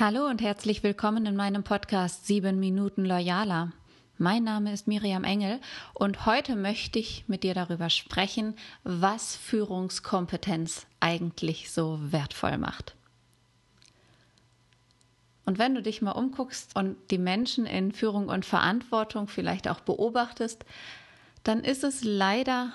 Hallo und herzlich willkommen in meinem Podcast 7 Minuten Loyaler. Mein Name ist Miriam Engel und heute möchte ich mit dir darüber sprechen, was Führungskompetenz eigentlich so wertvoll macht. Und wenn du dich mal umguckst und die Menschen in Führung und Verantwortung vielleicht auch beobachtest, dann ist es leider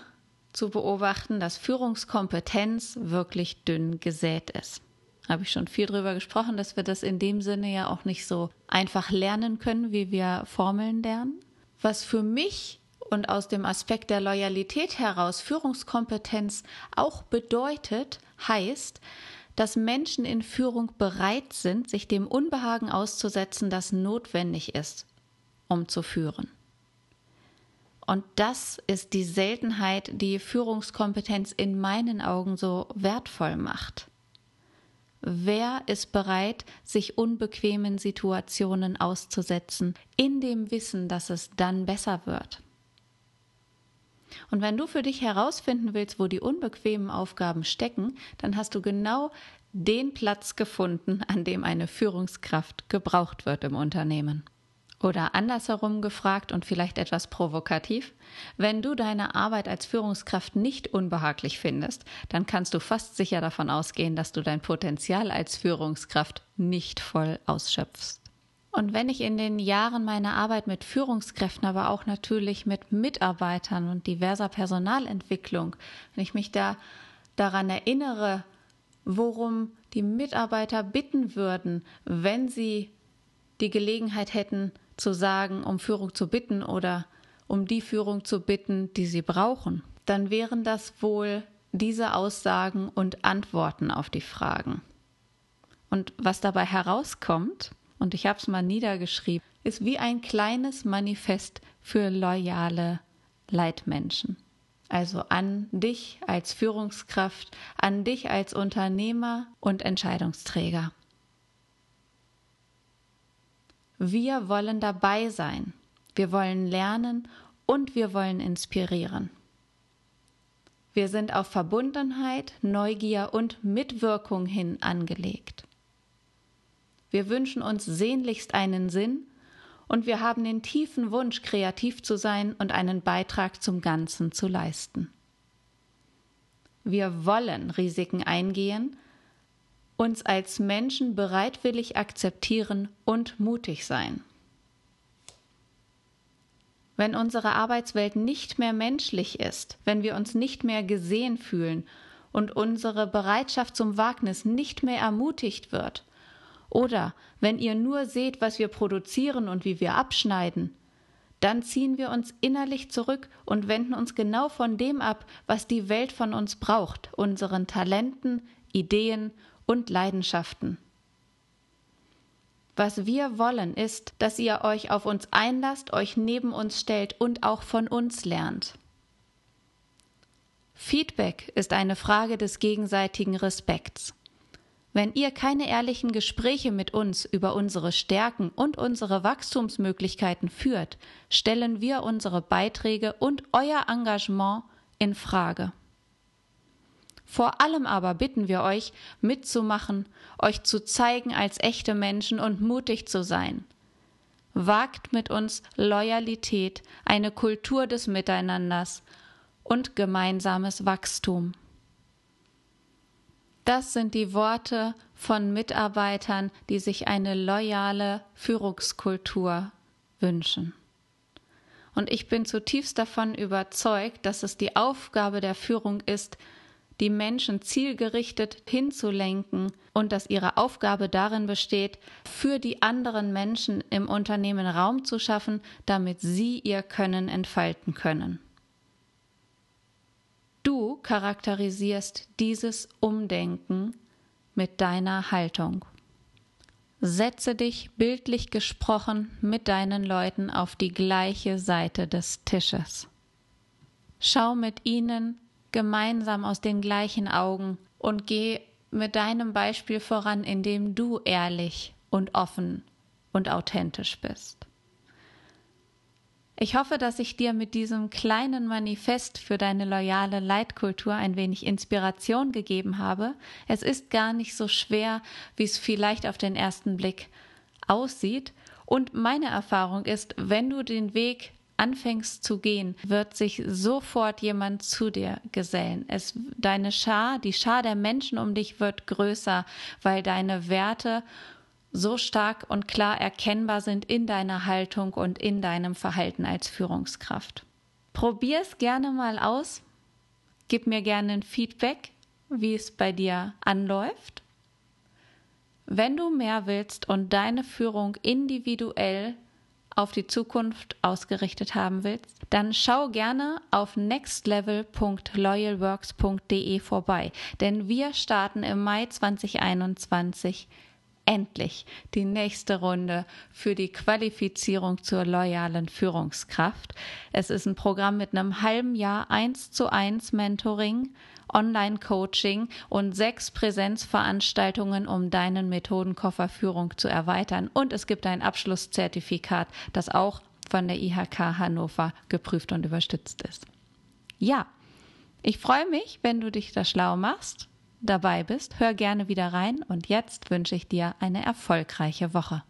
zu beobachten, dass Führungskompetenz wirklich dünn gesät ist habe ich schon viel drüber gesprochen, dass wir das in dem Sinne ja auch nicht so einfach lernen können, wie wir Formeln lernen. Was für mich und aus dem Aspekt der Loyalität heraus Führungskompetenz auch bedeutet, heißt, dass Menschen in Führung bereit sind, sich dem Unbehagen auszusetzen, das notwendig ist, um zu führen. Und das ist die Seltenheit, die Führungskompetenz in meinen Augen so wertvoll macht. Wer ist bereit, sich unbequemen Situationen auszusetzen, in dem Wissen, dass es dann besser wird? Und wenn du für dich herausfinden willst, wo die unbequemen Aufgaben stecken, dann hast du genau den Platz gefunden, an dem eine Führungskraft gebraucht wird im Unternehmen. Oder andersherum gefragt und vielleicht etwas provokativ, wenn du deine Arbeit als Führungskraft nicht unbehaglich findest, dann kannst du fast sicher davon ausgehen, dass du dein Potenzial als Führungskraft nicht voll ausschöpfst. Und wenn ich in den Jahren meiner Arbeit mit Führungskräften, aber auch natürlich mit Mitarbeitern und diverser Personalentwicklung, wenn ich mich da daran erinnere, worum die Mitarbeiter bitten würden, wenn sie die Gelegenheit hätten, zu sagen, um Führung zu bitten oder um die Führung zu bitten, die sie brauchen, dann wären das wohl diese Aussagen und Antworten auf die Fragen. Und was dabei herauskommt, und ich habe es mal niedergeschrieben, ist wie ein kleines Manifest für loyale Leitmenschen. Also an dich als Führungskraft, an dich als Unternehmer und Entscheidungsträger. Wir wollen dabei sein. Wir wollen lernen und wir wollen inspirieren. Wir sind auf Verbundenheit, Neugier und Mitwirkung hin angelegt. Wir wünschen uns sehnlichst einen Sinn und wir haben den tiefen Wunsch, kreativ zu sein und einen Beitrag zum Ganzen zu leisten. Wir wollen Risiken eingehen uns als Menschen bereitwillig akzeptieren und mutig sein. Wenn unsere Arbeitswelt nicht mehr menschlich ist, wenn wir uns nicht mehr gesehen fühlen und unsere Bereitschaft zum Wagnis nicht mehr ermutigt wird, oder wenn ihr nur seht, was wir produzieren und wie wir abschneiden, dann ziehen wir uns innerlich zurück und wenden uns genau von dem ab, was die Welt von uns braucht, unseren Talenten, Ideen und Leidenschaften. Was wir wollen, ist, dass ihr euch auf uns einlasst, euch neben uns stellt und auch von uns lernt. Feedback ist eine Frage des gegenseitigen Respekts. Wenn ihr keine ehrlichen Gespräche mit uns über unsere Stärken und unsere Wachstumsmöglichkeiten führt, stellen wir unsere Beiträge und euer Engagement in Frage. Vor allem aber bitten wir euch, mitzumachen, euch zu zeigen als echte Menschen und mutig zu sein. Wagt mit uns Loyalität, eine Kultur des Miteinanders und gemeinsames Wachstum. Das sind die Worte von Mitarbeitern, die sich eine loyale Führungskultur wünschen. Und ich bin zutiefst davon überzeugt, dass es die Aufgabe der Führung ist, die Menschen zielgerichtet hinzulenken und dass ihre Aufgabe darin besteht, für die anderen Menschen im Unternehmen Raum zu schaffen, damit sie ihr Können entfalten können. Du charakterisierst dieses Umdenken mit deiner Haltung. Setze dich bildlich gesprochen mit deinen Leuten auf die gleiche Seite des Tisches. Schau mit ihnen gemeinsam aus den gleichen Augen und geh mit deinem Beispiel voran, indem du ehrlich und offen und authentisch bist. Ich hoffe, dass ich dir mit diesem kleinen Manifest für deine loyale Leitkultur ein wenig Inspiration gegeben habe. Es ist gar nicht so schwer, wie es vielleicht auf den ersten Blick aussieht. Und meine Erfahrung ist, wenn du den Weg anfängst zu gehen, wird sich sofort jemand zu dir gesellen. Es, deine Schar, die Schar der Menschen um dich wird größer, weil deine Werte so stark und klar erkennbar sind in deiner Haltung und in deinem Verhalten als Führungskraft. Probier es gerne mal aus. Gib mir gerne ein Feedback, wie es bei dir anläuft. Wenn du mehr willst und deine Führung individuell auf die Zukunft ausgerichtet haben willst, dann schau gerne auf nextlevel.loyalworks.de vorbei, denn wir starten im Mai 2021 endlich die nächste Runde für die Qualifizierung zur loyalen Führungskraft. Es ist ein Programm mit einem halben Jahr 1 zu 1 Mentoring, Online-Coaching und sechs Präsenzveranstaltungen, um deinen Methodenkoffer Führung zu erweitern. Und es gibt ein Abschlusszertifikat, das auch von der IHK Hannover geprüft und überstützt ist. Ja, ich freue mich, wenn du dich da schlau machst dabei bist. Hör gerne wieder rein und jetzt wünsche ich dir eine erfolgreiche Woche.